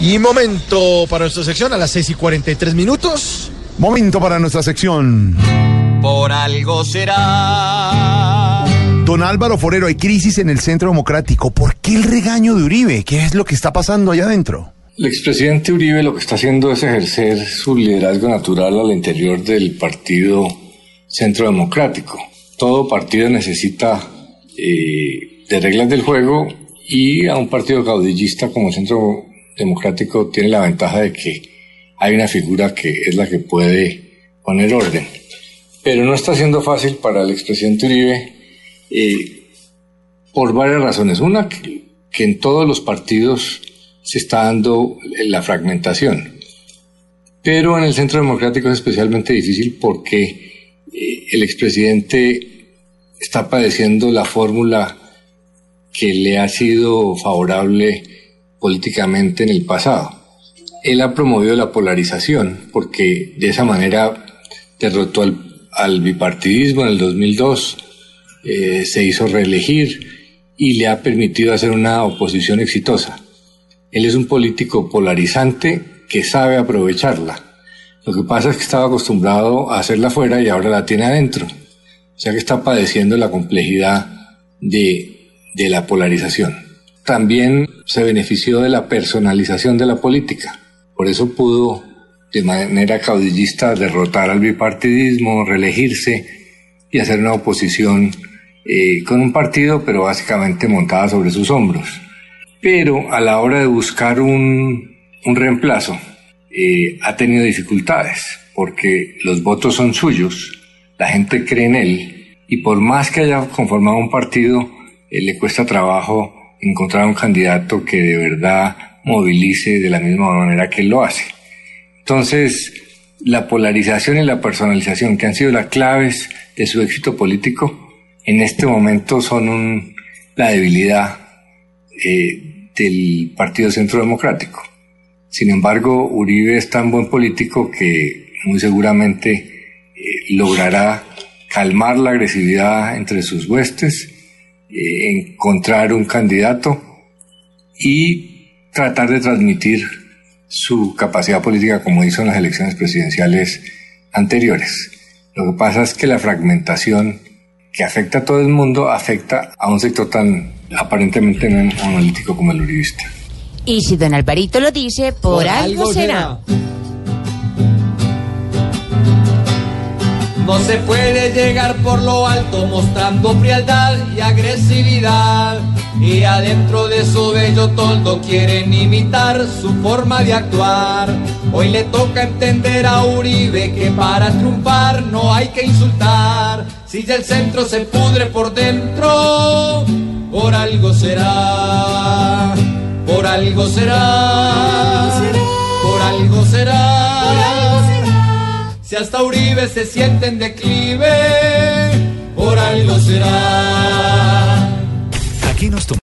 Y momento para nuestra sección a las 6 y 43 minutos. Momento para nuestra sección. Por algo será. Don Álvaro Forero, hay crisis en el Centro Democrático. ¿Por qué el regaño de Uribe? ¿Qué es lo que está pasando allá adentro? El expresidente Uribe lo que está haciendo es ejercer su liderazgo natural al interior del partido Centro Democrático. Todo partido necesita eh, de reglas del juego y a un partido caudillista como Centro Democrático tiene la ventaja de que hay una figura que es la que puede poner orden. Pero no está siendo fácil para el expresidente Uribe eh, por varias razones. Una, que, en todos los partidos se está dando la fragmentación. Pero en el Centro Democrático es especialmente difícil porque eh, el expresidente está padeciendo la fórmula que le ha sido favorable políticamente en el pasado. Él ha promovido la polarización porque de esa manera derrotó al, bipartidismo en el 2002, eh, se hizo reelegir y le ha permitido hacer una oposición exitosa. Él es un político polarizante que sabe aprovecharla. Lo que pasa es que estaba acostumbrado a hacerla afuera y ahora la tiene adentro. O sea que está padeciendo la complejidad de la polarización. También se benefició de la personalización de la política. Por eso pudo de manera caudillista derrotar al bipartidismo, reelegirse y hacer una oposición eh, con un partido, pero básicamente montada sobre sus hombros. Pero a la hora de buscar un, un reemplazo, eh, ha tenido dificultades, porque los votos son suyos, la gente cree en él, y por más que haya conformado un partido, eh, le cuesta trabajo encontrar un candidato que de verdad movilice de la misma manera que él lo hace. Entonces, la polarización y la personalización, que han sido las claves de su éxito político, en este momento son la debilidad eh, del Partido Centro Democrático. Sin embargo, Uribe es tan buen político que muy seguramente eh, logrará calmar la agresividad entre sus huestes, eh, encontrar un candidato y tratar de transmitir su capacidad política como hizo en las elecciones presidenciales anteriores. Lo que pasa es que la fragmentación que afecta a todo el mundo, afecta a un sector tan aparentemente analítico como el uribista. Y si don Alvarito lo dice, por, algo, será. No se puede llegar por lo alto mostrando frialdad y agresividad. Y adentro de su bello toldo quieren imitar su forma de actuar. Hoy le toca entender a Uribe que para triunfar no hay que insultar. Si ya el centro se pudre por dentro, por algo será. Por algo será. Por algo será. Si hasta Uribe se siente en declive, por algo será. Aquí nos